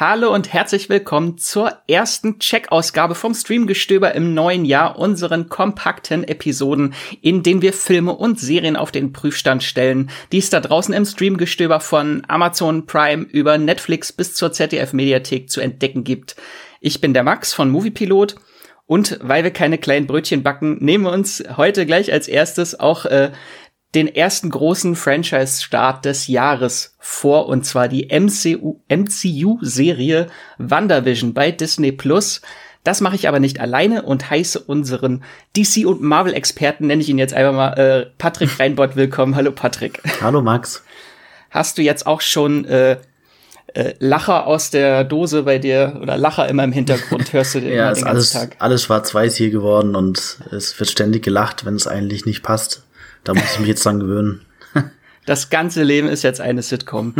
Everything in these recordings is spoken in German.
Hallo und herzlich willkommen zur ersten Check-Ausgabe vom Streamgestöber im neuen Jahr, unseren kompakten Episoden, in denen wir Filme und Serien auf den Prüfstand stellen, die es da draußen im Streamgestöber von Amazon Prime über Netflix bis zur ZDF Mediathek zu entdecken gibt. Ich bin der Max von Moviepilot und weil wir keine kleinen Brötchen backen, nehmen wir uns heute gleich als erstes auch äh, den ersten großen Franchise-Start des Jahres vor, und zwar die MCU-Serie WandaVision bei Disney Plus. Das mache ich aber nicht alleine und heiße unseren DC- und Marvel-Experten, nenne ich ihn jetzt einfach mal, äh, Patrick Reinbott, willkommen. Hallo Patrick. Hallo Max. Hast du jetzt auch schon äh, äh, Lacher aus der Dose bei dir oder Lacher immer im Hintergrund hörst du den, ja, den ist alles, Tag? alles schwarz-weiß hier geworden und es wird ständig gelacht, wenn es eigentlich nicht passt. Da muss ich mich jetzt dran gewöhnen. Das ganze Leben ist jetzt eine Sitcom.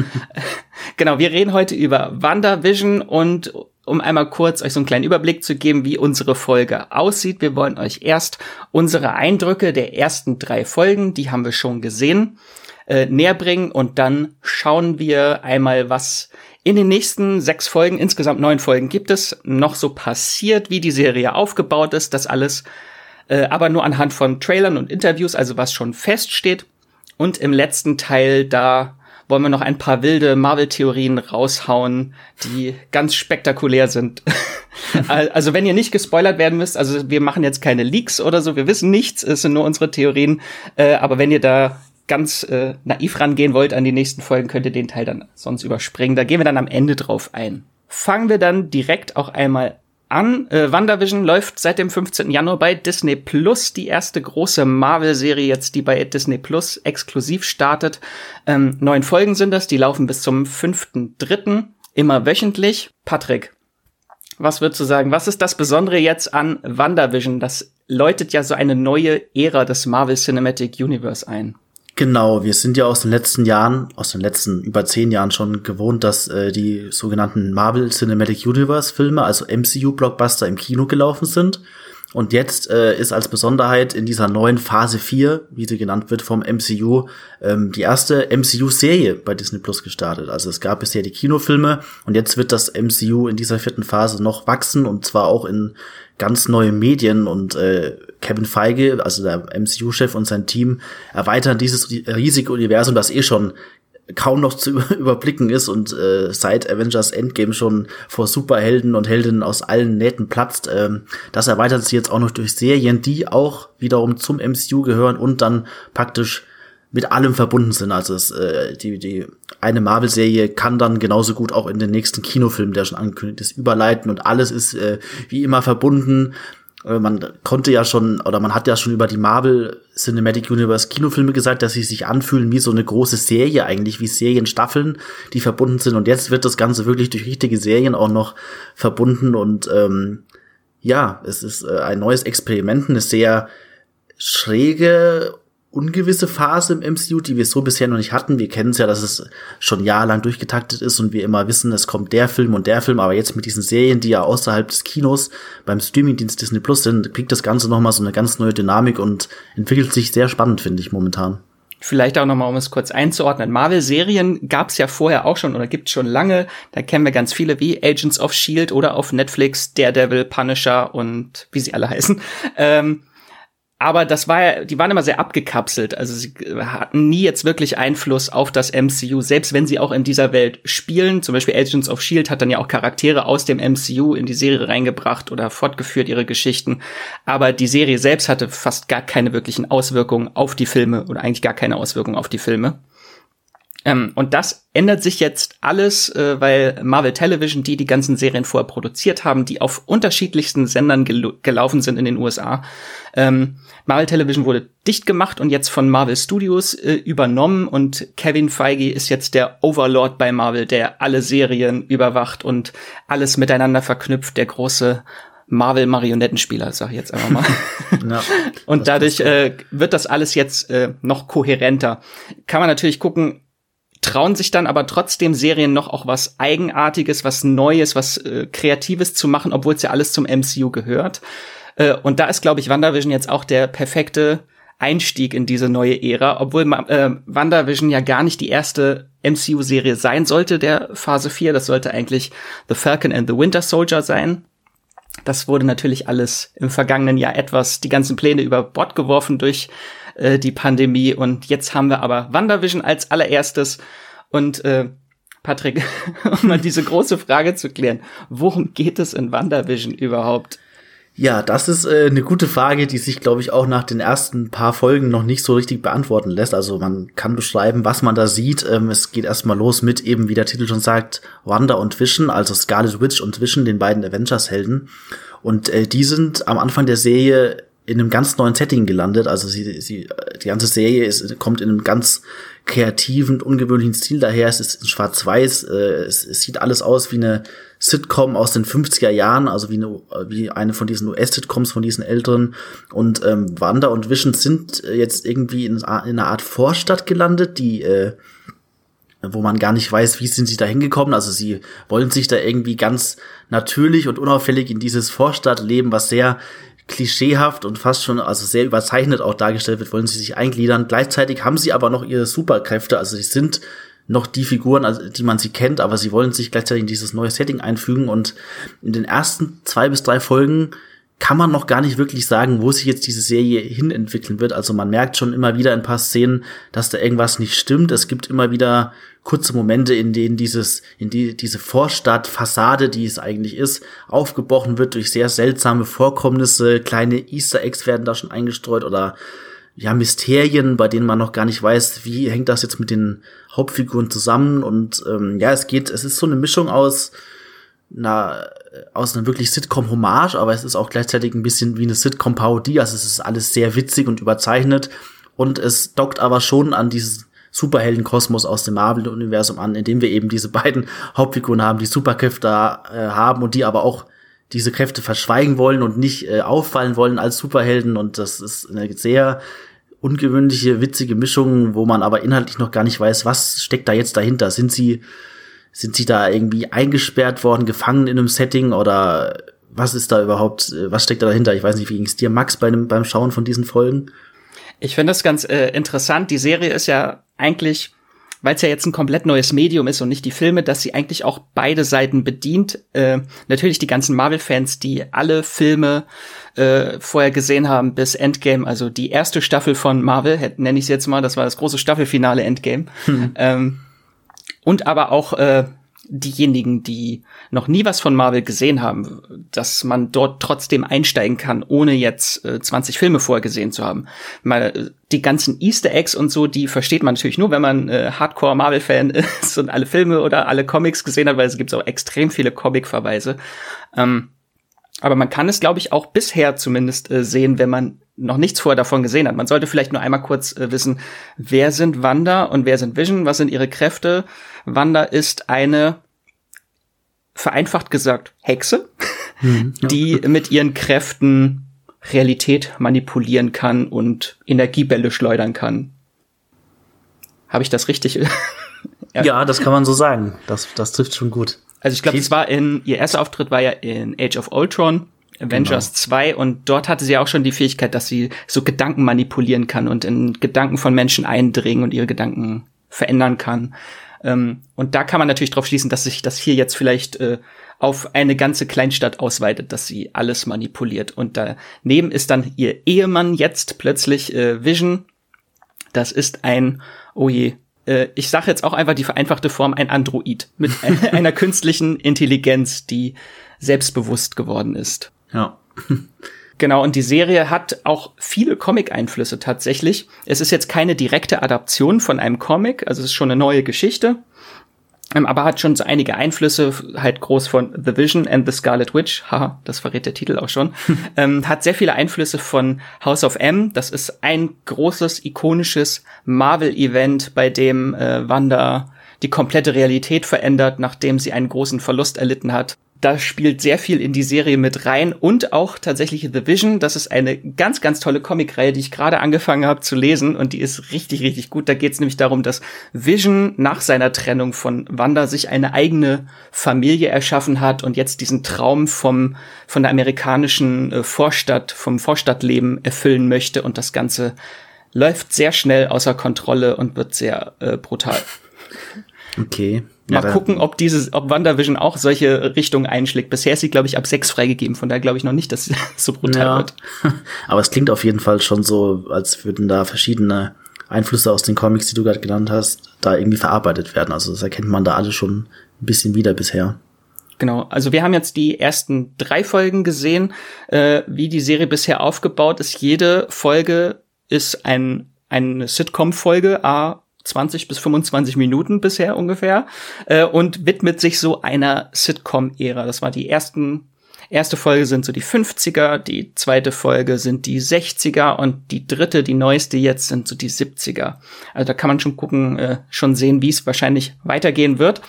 genau, wir reden heute über WandaVision und um einmal kurz euch so einen kleinen Überblick zu geben, wie unsere Folge aussieht. Wir wollen euch erst unsere Eindrücke der ersten drei Folgen, die haben wir schon gesehen, äh, näher bringen und dann schauen wir einmal, was in den nächsten sechs Folgen, insgesamt neun Folgen gibt es, noch so passiert, wie die Serie aufgebaut ist, das alles äh, aber nur anhand von Trailern und Interviews, also was schon feststeht. Und im letzten Teil, da wollen wir noch ein paar wilde Marvel-Theorien raushauen, die ganz spektakulär sind. also wenn ihr nicht gespoilert werden müsst, also wir machen jetzt keine Leaks oder so, wir wissen nichts, es sind nur unsere Theorien. Äh, aber wenn ihr da ganz äh, naiv rangehen wollt an die nächsten Folgen, könnt ihr den Teil dann sonst überspringen. Da gehen wir dann am Ende drauf ein. Fangen wir dann direkt auch einmal an. Äh, WandaVision läuft seit dem 15. Januar bei Disney Plus, die erste große Marvel-Serie jetzt, die bei Disney Plus exklusiv startet. Ähm, neun Folgen sind das, die laufen bis zum 5.3. immer wöchentlich. Patrick, was würdest du sagen? Was ist das Besondere jetzt an WandaVision? Das läutet ja so eine neue Ära des Marvel Cinematic Universe ein. Genau, wir sind ja aus den letzten Jahren, aus den letzten über zehn Jahren schon gewohnt, dass äh, die sogenannten Marvel Cinematic Universe Filme, also MCU-Blockbuster im Kino gelaufen sind. Und jetzt äh, ist als Besonderheit in dieser neuen Phase 4, wie sie genannt wird vom MCU, ähm, die erste MCU-Serie bei Disney Plus gestartet. Also es gab bisher die Kinofilme und jetzt wird das MCU in dieser vierten Phase noch wachsen und zwar auch in ganz neue Medien und äh, Kevin Feige, also der MCU-Chef und sein Team erweitern dieses riesige Universum, das eh schon kaum noch zu überblicken ist und äh, seit Avengers Endgame schon vor Superhelden und Heldinnen aus allen Nähten platzt. Ähm, das erweitert sich jetzt auch noch durch Serien, die auch wiederum zum MCU gehören und dann praktisch mit allem verbunden sind. Also es, äh, die, die eine Marvel-Serie kann dann genauso gut auch in den nächsten Kinofilm, der schon angekündigt ist, überleiten und alles ist äh, wie immer verbunden. Äh, man konnte ja schon, oder man hat ja schon über die Marvel Cinematic Universe Kinofilme gesagt, dass sie sich anfühlen wie so eine große Serie eigentlich, wie Serienstaffeln, die verbunden sind. Und jetzt wird das Ganze wirklich durch richtige Serien auch noch verbunden. Und ähm, ja, es ist äh, ein neues Experiment, eine sehr schräge ungewisse Phase im MCU, die wir so bisher noch nicht hatten. Wir kennen es ja, dass es schon jahrelang durchgetaktet ist und wir immer wissen, es kommt der Film und der Film, aber jetzt mit diesen Serien, die ja außerhalb des Kinos beim Streamingdienst Disney Plus sind, kriegt das Ganze nochmal so eine ganz neue Dynamik und entwickelt sich sehr spannend, finde ich momentan. Vielleicht auch nochmal, um es kurz einzuordnen. Marvel-Serien gab es ja vorher auch schon oder gibt schon lange. Da kennen wir ganz viele wie Agents of Shield oder auf Netflix Daredevil, Punisher und wie sie alle heißen. Ähm, aber das war ja, die waren immer sehr abgekapselt. Also sie hatten nie jetzt wirklich Einfluss auf das MCU, selbst wenn sie auch in dieser Welt spielen. Zum Beispiel Agents of Shield hat dann ja auch Charaktere aus dem MCU in die Serie reingebracht oder fortgeführt ihre Geschichten. Aber die Serie selbst hatte fast gar keine wirklichen Auswirkungen auf die Filme oder eigentlich gar keine Auswirkungen auf die Filme. Ähm, und das ändert sich jetzt alles, äh, weil Marvel Television, die die ganzen Serien vorher produziert haben, die auf unterschiedlichsten Sendern gel gelaufen sind in den USA, ähm, Marvel Television wurde dicht gemacht und jetzt von Marvel Studios äh, übernommen und Kevin Feige ist jetzt der Overlord bei Marvel, der alle Serien überwacht und alles miteinander verknüpft, der große Marvel Marionettenspieler, sag ich jetzt einfach mal. Ja, und dadurch äh, wird das alles jetzt äh, noch kohärenter. Kann man natürlich gucken, trauen sich dann aber trotzdem Serien noch auch was Eigenartiges, was Neues, was äh, Kreatives zu machen, obwohl es ja alles zum MCU gehört. Äh, und da ist, glaube ich, WandaVision jetzt auch der perfekte Einstieg in diese neue Ära, obwohl äh, WandaVision ja gar nicht die erste MCU-Serie sein sollte, der Phase 4. Das sollte eigentlich The Falcon and the Winter Soldier sein. Das wurde natürlich alles im vergangenen Jahr etwas, die ganzen Pläne über Bord geworfen durch äh, die Pandemie. Und jetzt haben wir aber WandaVision als allererstes. Und äh, Patrick, um mal diese große Frage zu klären, worum geht es in WandaVision überhaupt? Ja, das ist äh, eine gute Frage, die sich, glaube ich, auch nach den ersten paar Folgen noch nicht so richtig beantworten lässt. Also man kann beschreiben, was man da sieht. Ähm, es geht erstmal los mit eben, wie der Titel schon sagt, Wanda und Vision, also Scarlet Witch und Vision, den beiden Avengers-Helden. Und äh, die sind am Anfang der Serie in einem ganz neuen Setting gelandet. Also sie, sie, die ganze Serie ist, kommt in einem ganz kreativen, ungewöhnlichen Stil daher. Es ist in schwarz-weiß. Äh, es, es sieht alles aus wie eine Sitcom aus den 50er Jahren, also wie eine, wie eine von diesen US-Sitcoms von diesen älteren. Und ähm, Wanda und Vision sind jetzt irgendwie in, in einer Art Vorstadt gelandet, die äh, wo man gar nicht weiß, wie sind sie da hingekommen. Also sie wollen sich da irgendwie ganz natürlich und unauffällig in dieses Vorstadtleben, was sehr klischeehaft und fast schon, also sehr überzeichnet auch dargestellt wird, wollen sie sich eingliedern. Gleichzeitig haben sie aber noch ihre Superkräfte, also sie sind noch die Figuren, also die man sie kennt, aber sie wollen sich gleichzeitig in dieses neue Setting einfügen und in den ersten zwei bis drei Folgen kann man noch gar nicht wirklich sagen, wo sich jetzt diese Serie hin entwickeln wird. Also man merkt schon immer wieder in ein paar Szenen, dass da irgendwas nicht stimmt. Es gibt immer wieder kurze Momente, in denen dieses, in die, diese Vorstadtfassade, die es eigentlich ist, aufgebrochen wird durch sehr seltsame Vorkommnisse. Kleine Easter Eggs werden da schon eingestreut oder ja, Mysterien, bei denen man noch gar nicht weiß, wie hängt das jetzt mit den Hauptfiguren zusammen. Und ähm, ja, es geht, es ist so eine Mischung aus einer aus einer wirklich Sitcom-Hommage, aber es ist auch gleichzeitig ein bisschen wie eine Sitcom-Parodie. Also es ist alles sehr witzig und überzeichnet und es dockt aber schon an diesen Superheldenkosmos aus dem Marvel-Universum an, in dem wir eben diese beiden Hauptfiguren haben, die Superkräfte äh, haben und die aber auch diese Kräfte verschweigen wollen und nicht äh, auffallen wollen als Superhelden. Und das ist eine sehr ungewöhnliche, witzige Mischung, wo man aber inhaltlich noch gar nicht weiß, was steckt da jetzt dahinter. Sind sie sind sie da irgendwie eingesperrt worden, gefangen in einem Setting oder was ist da überhaupt, äh, was steckt da dahinter? Ich weiß nicht, wie ging es dir, Max, bei dem, beim Schauen von diesen Folgen? Ich finde das ganz äh, interessant. Die Serie ist ja eigentlich, weil es ja jetzt ein komplett neues Medium ist und nicht die Filme, dass sie eigentlich auch beide Seiten bedient. Äh, natürlich die ganzen Marvel-Fans, die alle Filme äh, vorher gesehen haben bis Endgame, also die erste Staffel von Marvel, nenne ich es jetzt mal, das war das große Staffelfinale Endgame. Hm. Ähm, und aber auch äh, diejenigen, die noch nie was von Marvel gesehen haben, dass man dort trotzdem einsteigen kann, ohne jetzt äh, 20 Filme vorher gesehen zu haben. Mal äh, die ganzen Easter Eggs und so, die versteht man natürlich nur, wenn man äh, Hardcore Marvel Fan ist und alle Filme oder alle Comics gesehen hat, weil es gibt auch extrem viele Comic Verweise. Ähm, aber man kann es, glaube ich, auch bisher zumindest äh, sehen, wenn man noch nichts vorher davon gesehen hat. Man sollte vielleicht nur einmal kurz äh, wissen, wer sind Wanda und wer sind Vision, was sind ihre Kräfte. Wanda ist eine, vereinfacht gesagt, Hexe, mhm, ja. die mit ihren Kräften Realität manipulieren kann und Energiebälle schleudern kann. Habe ich das richtig? ja. ja, das kann man so sagen. Das, das trifft schon gut. Also ich glaube, es war in, ihr erster Auftritt war ja in Age of Ultron, Avengers genau. 2 und dort hatte sie auch schon die Fähigkeit, dass sie so Gedanken manipulieren kann und in Gedanken von Menschen eindringen und ihre Gedanken verändern kann. Ähm, und da kann man natürlich drauf schließen, dass sich das hier jetzt vielleicht äh, auf eine ganze Kleinstadt ausweitet, dass sie alles manipuliert. Und daneben ist dann ihr Ehemann jetzt plötzlich äh, Vision. Das ist ein, oh je, äh, ich sage jetzt auch einfach die vereinfachte Form, ein Android mit einer künstlichen Intelligenz, die selbstbewusst geworden ist. Ja. Genau, und die Serie hat auch viele Comic-Einflüsse tatsächlich. Es ist jetzt keine direkte Adaption von einem Comic, also es ist schon eine neue Geschichte, ähm, aber hat schon so einige Einflüsse, halt groß von The Vision and the Scarlet Witch, haha, das verrät der Titel auch schon, ähm, hat sehr viele Einflüsse von House of M, das ist ein großes, ikonisches Marvel-Event, bei dem äh, Wanda die komplette Realität verändert, nachdem sie einen großen Verlust erlitten hat da spielt sehr viel in die Serie mit rein und auch tatsächlich The Vision. Das ist eine ganz, ganz tolle Comicreihe, die ich gerade angefangen habe zu lesen und die ist richtig, richtig gut. Da geht es nämlich darum, dass Vision nach seiner Trennung von Wanda sich eine eigene Familie erschaffen hat und jetzt diesen Traum vom von der amerikanischen äh, Vorstadt, vom Vorstadtleben erfüllen möchte und das Ganze läuft sehr schnell außer Kontrolle und wird sehr äh, brutal. Okay. Mal ja, gucken, ob dieses, ob WandaVision auch solche Richtungen einschlägt. Bisher ist sie, glaube ich, ab sechs freigegeben, von daher glaube ich noch nicht, dass sie so brutal ja. wird. Aber es klingt auf jeden Fall schon so, als würden da verschiedene Einflüsse aus den Comics, die du gerade genannt hast, da irgendwie verarbeitet werden. Also das erkennt man da alle schon ein bisschen wieder bisher. Genau, also wir haben jetzt die ersten drei Folgen gesehen, äh, wie die Serie bisher aufgebaut ist. Jede Folge ist ein eine Sitcom-Folge, a 20 bis 25 Minuten bisher ungefähr äh, und widmet sich so einer Sitcom-Ära. Das war die ersten erste Folge sind so die 50er, die zweite Folge sind die 60er und die dritte, die neueste jetzt sind so die 70er. Also da kann man schon gucken, äh, schon sehen, wie es wahrscheinlich weitergehen wird.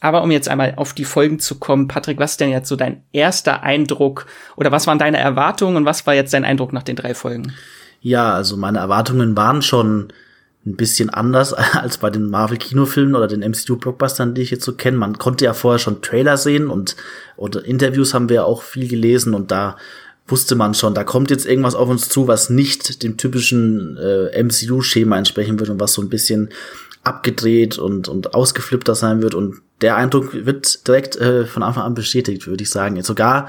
Aber um jetzt einmal auf die Folgen zu kommen, Patrick, was ist denn jetzt so dein erster Eindruck oder was waren deine Erwartungen und was war jetzt dein Eindruck nach den drei Folgen? Ja, also meine Erwartungen waren schon ein bisschen anders als bei den Marvel-Kinofilmen oder den MCU-Blockbustern, die ich jetzt so kenne. Man konnte ja vorher schon Trailer sehen und oder Interviews haben wir auch viel gelesen und da wusste man schon, da kommt jetzt irgendwas auf uns zu, was nicht dem typischen äh, MCU-Schema entsprechen wird und was so ein bisschen abgedreht und, und ausgeflippter sein wird. Und der Eindruck wird direkt äh, von Anfang an bestätigt, würde ich sagen. Jetzt sogar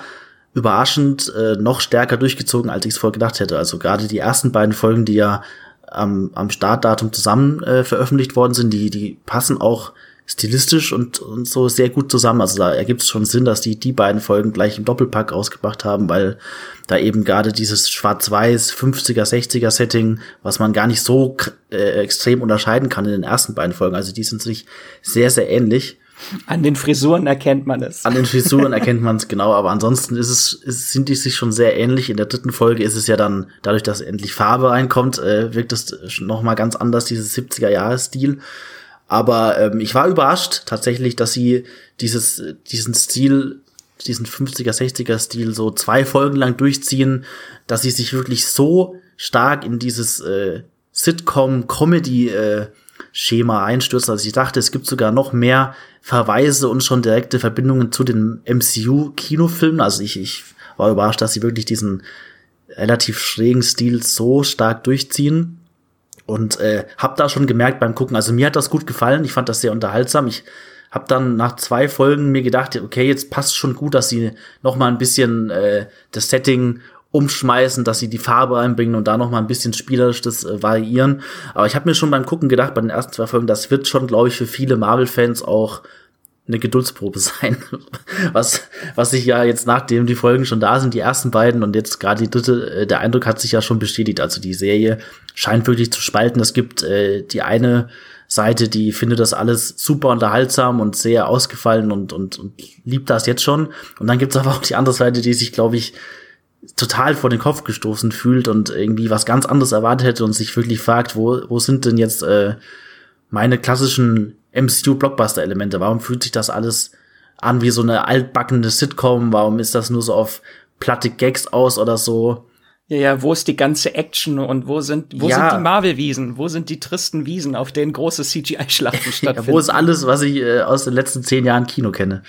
überraschend äh, noch stärker durchgezogen, als ich es vorher gedacht hätte. Also gerade die ersten beiden Folgen, die ja am, am Startdatum zusammen äh, veröffentlicht worden sind, die, die passen auch stilistisch und, und so sehr gut zusammen. Also da ergibt es schon Sinn, dass die die beiden Folgen gleich im Doppelpack ausgebracht haben, weil da eben gerade dieses schwarz-weiß 50er, 60er Setting, was man gar nicht so äh, extrem unterscheiden kann in den ersten beiden Folgen. Also die sind sich sehr, sehr ähnlich. An den Frisuren erkennt man es. An den Frisuren erkennt man es genau, aber ansonsten ist es, ist, sind die sich schon sehr ähnlich. In der dritten Folge ist es ja dann, dadurch, dass endlich Farbe reinkommt, äh, wirkt es noch mal ganz anders, dieses 70er-Jahres-Stil. Aber ähm, ich war überrascht tatsächlich, dass sie dieses, diesen Stil, diesen 50er, 60er Stil so zwei Folgen lang durchziehen, dass sie sich wirklich so stark in dieses äh, Sitcom-Comedy äh, Schema einstürzen. Also ich dachte, es gibt sogar noch mehr Verweise und schon direkte Verbindungen zu den MCU-Kinofilmen. Also ich, ich war überrascht, dass sie wirklich diesen relativ schrägen Stil so stark durchziehen. Und äh, hab da schon gemerkt beim Gucken, also mir hat das gut gefallen, ich fand das sehr unterhaltsam. Ich hab dann nach zwei Folgen mir gedacht, okay, jetzt passt schon gut, dass sie noch mal ein bisschen äh, das Setting umschmeißen, dass sie die Farbe einbringen und da noch mal ein bisschen spielerisch das äh, variieren. Aber ich habe mir schon beim Gucken gedacht, bei den ersten zwei Folgen, das wird schon, glaube ich, für viele Marvel-Fans auch eine Geduldsprobe sein. was, was sich ja jetzt nachdem die Folgen schon da sind, die ersten beiden und jetzt gerade die dritte, äh, der Eindruck hat sich ja schon bestätigt. Also die Serie scheint wirklich zu spalten. Es gibt äh, die eine Seite, die findet das alles super unterhaltsam und sehr ausgefallen und, und, und liebt das jetzt schon. Und dann gibt's aber auch die andere Seite, die sich, glaube ich, total vor den Kopf gestoßen fühlt und irgendwie was ganz anderes erwartet hätte und sich wirklich fragt, wo, wo sind denn jetzt äh, meine klassischen MCU-Blockbuster-Elemente? Warum fühlt sich das alles an wie so eine altbackene Sitcom? Warum ist das nur so auf platte Gags aus oder so? Ja, ja, wo ist die ganze Action und wo sind, wo ja. sind die Marvel-Wiesen? Wo sind die tristen Wiesen, auf denen große CGI-Schlachten stattfinden? ja, wo ist alles, was ich äh, aus den letzten zehn Jahren Kino kenne?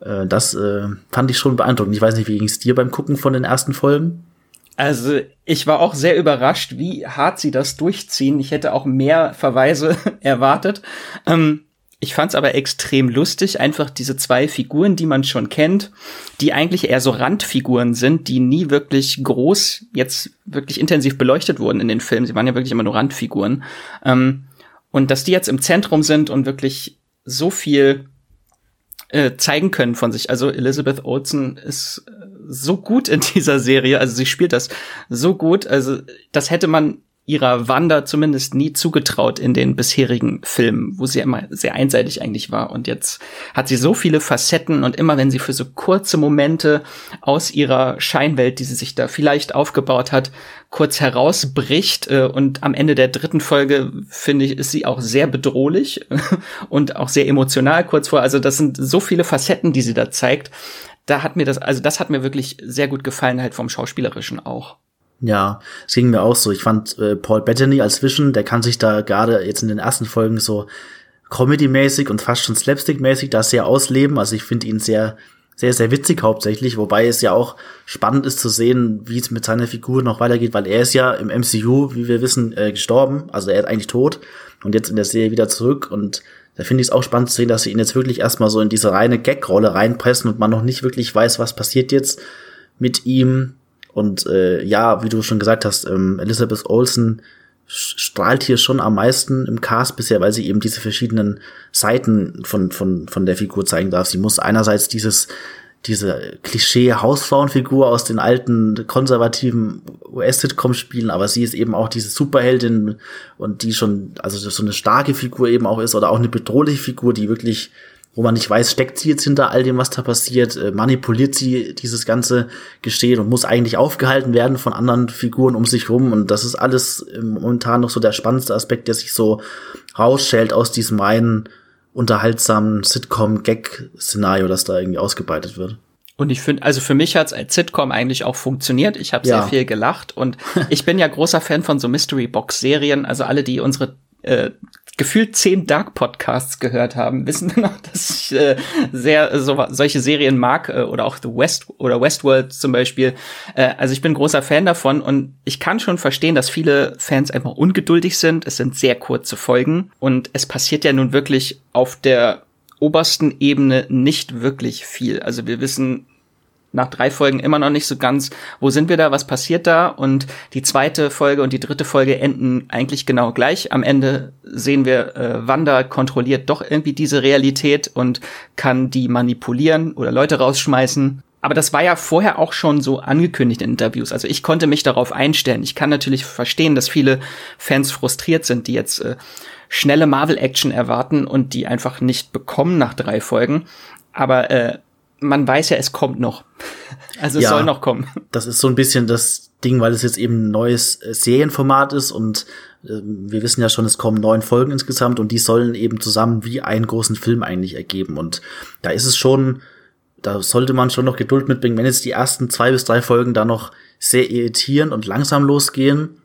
Äh, das äh, fand ich schon beeindruckend. Ich weiß nicht, wie ging es dir beim Gucken von den ersten Folgen? Also ich war auch sehr überrascht, wie hart sie das durchziehen. Ich hätte auch mehr Verweise erwartet. Ähm, ich fand es aber extrem lustig, einfach diese zwei Figuren, die man schon kennt, die eigentlich eher so Randfiguren sind, die nie wirklich groß jetzt wirklich intensiv beleuchtet wurden in den Filmen. Sie waren ja wirklich immer nur Randfiguren. Ähm, und dass die jetzt im Zentrum sind und wirklich so viel äh, zeigen können von sich. Also Elizabeth Olsen ist äh, so gut in dieser Serie, also sie spielt das so gut, also das hätte man ihrer Wanda zumindest nie zugetraut in den bisherigen Filmen, wo sie immer sehr einseitig eigentlich war. Und jetzt hat sie so viele Facetten und immer wenn sie für so kurze Momente aus ihrer Scheinwelt, die sie sich da vielleicht aufgebaut hat, kurz herausbricht äh, und am Ende der dritten Folge finde ich ist sie auch sehr bedrohlich und auch sehr emotional kurz vor. Also das sind so viele Facetten, die sie da zeigt. Da hat mir das, also das hat mir wirklich sehr gut gefallen, halt vom Schauspielerischen auch. Ja, es ging mir auch so. Ich fand äh, Paul Bettany als Vision, der kann sich da gerade jetzt in den ersten Folgen so Comedy-mäßig und fast schon Slapstick-mäßig da sehr ausleben. Also ich finde ihn sehr sehr, sehr witzig hauptsächlich, wobei es ja auch spannend ist zu sehen, wie es mit seiner Figur noch weitergeht, weil er ist ja im MCU, wie wir wissen, äh, gestorben, also er ist eigentlich tot und jetzt in der Serie wieder zurück und da finde ich es auch spannend zu sehen, dass sie ihn jetzt wirklich erstmal so in diese reine Gag-Rolle reinpressen und man noch nicht wirklich weiß, was passiert jetzt mit ihm. Und äh, ja, wie du schon gesagt hast, ähm, Elizabeth Olsen strahlt hier schon am meisten im Cast bisher, weil sie eben diese verschiedenen Seiten von, von, von der Figur zeigen darf. Sie muss einerseits dieses diese Klischee-Hausfrauenfigur aus den alten konservativen US-Sitcoms spielen, aber sie ist eben auch diese Superheldin und die schon, also so eine starke Figur eben auch ist oder auch eine bedrohliche Figur, die wirklich, wo man nicht weiß, steckt sie jetzt hinter all dem, was da passiert, äh, manipuliert sie dieses ganze Geschehen und muss eigentlich aufgehalten werden von anderen Figuren um sich rum und das ist alles momentan noch so der spannendste Aspekt, der sich so rausschält aus diesem reinen unterhaltsamen Sitcom-Gag-Szenario, das da irgendwie ausgebreitet wird. Und ich finde, also für mich hat's als Sitcom eigentlich auch funktioniert. Ich habe ja. sehr viel gelacht und ich bin ja großer Fan von so Mystery Box Serien. Also alle, die unsere äh, gefühlt zehn Dark Podcasts gehört haben, wissen noch, dass ich äh, sehr so, solche Serien mag äh, oder auch The West oder Westworld zum Beispiel. Äh, also ich bin großer Fan davon und ich kann schon verstehen, dass viele Fans einfach ungeduldig sind. Es sind sehr kurze Folgen und es passiert ja nun wirklich auf der obersten Ebene nicht wirklich viel. Also wir wissen nach drei Folgen immer noch nicht so ganz, wo sind wir da, was passiert da? Und die zweite Folge und die dritte Folge enden eigentlich genau gleich. Am Ende sehen wir, äh, Wanda kontrolliert doch irgendwie diese Realität und kann die manipulieren oder Leute rausschmeißen. Aber das war ja vorher auch schon so angekündigt in Interviews. Also ich konnte mich darauf einstellen. Ich kann natürlich verstehen, dass viele Fans frustriert sind, die jetzt äh, schnelle Marvel-Action erwarten und die einfach nicht bekommen nach drei Folgen. Aber äh, man weiß ja, es kommt noch. Also es ja, soll noch kommen. Das ist so ein bisschen das Ding, weil es jetzt eben ein neues äh, Serienformat ist und äh, wir wissen ja schon, es kommen neun Folgen insgesamt und die sollen eben zusammen wie einen großen Film eigentlich ergeben. Und da ist es schon, da sollte man schon noch Geduld mitbringen, wenn jetzt die ersten zwei bis drei Folgen da noch sehr irritieren und langsam losgehen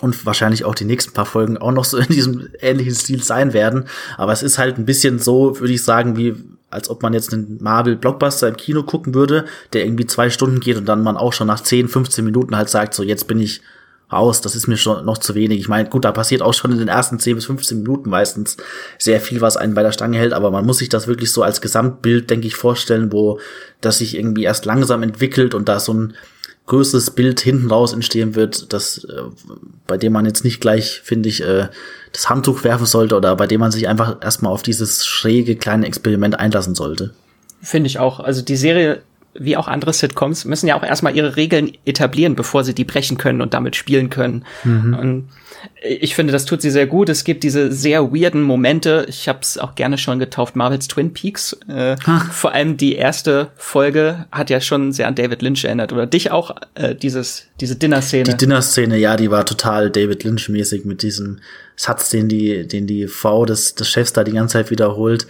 und wahrscheinlich auch die nächsten paar Folgen auch noch so in diesem ähnlichen Stil sein werden. Aber es ist halt ein bisschen so, würde ich sagen, wie als ob man jetzt einen Marvel-Blockbuster im Kino gucken würde, der irgendwie zwei Stunden geht und dann man auch schon nach 10, 15 Minuten halt sagt, so jetzt bin ich raus, das ist mir schon noch zu wenig. Ich meine, gut, da passiert auch schon in den ersten 10 bis 15 Minuten meistens sehr viel, was einen bei der Stange hält, aber man muss sich das wirklich so als Gesamtbild, denke ich, vorstellen, wo das sich irgendwie erst langsam entwickelt und da so ein größeres Bild hinten raus entstehen wird, das, äh, bei dem man jetzt nicht gleich, finde ich, äh, das Handtuch werfen sollte oder bei dem man sich einfach erstmal auf dieses schräge kleine Experiment einlassen sollte. Finde ich auch. Also die Serie, wie auch andere Sitcoms, müssen ja auch erstmal ihre Regeln etablieren, bevor sie die brechen können und damit spielen können. Mhm. Und ich finde, das tut sie sehr gut. Es gibt diese sehr weirden Momente. Ich habe es auch gerne schon getauft, Marvels Twin Peaks. Äh, vor allem die erste Folge hat ja schon sehr an David Lynch erinnert. Oder dich auch, äh, dieses, diese Dinner-Szene. Die Dinner-Szene, ja, die war total David Lynch-mäßig mit diesem Satz, den die, den die Frau des, des Chefs da die ganze Zeit wiederholt.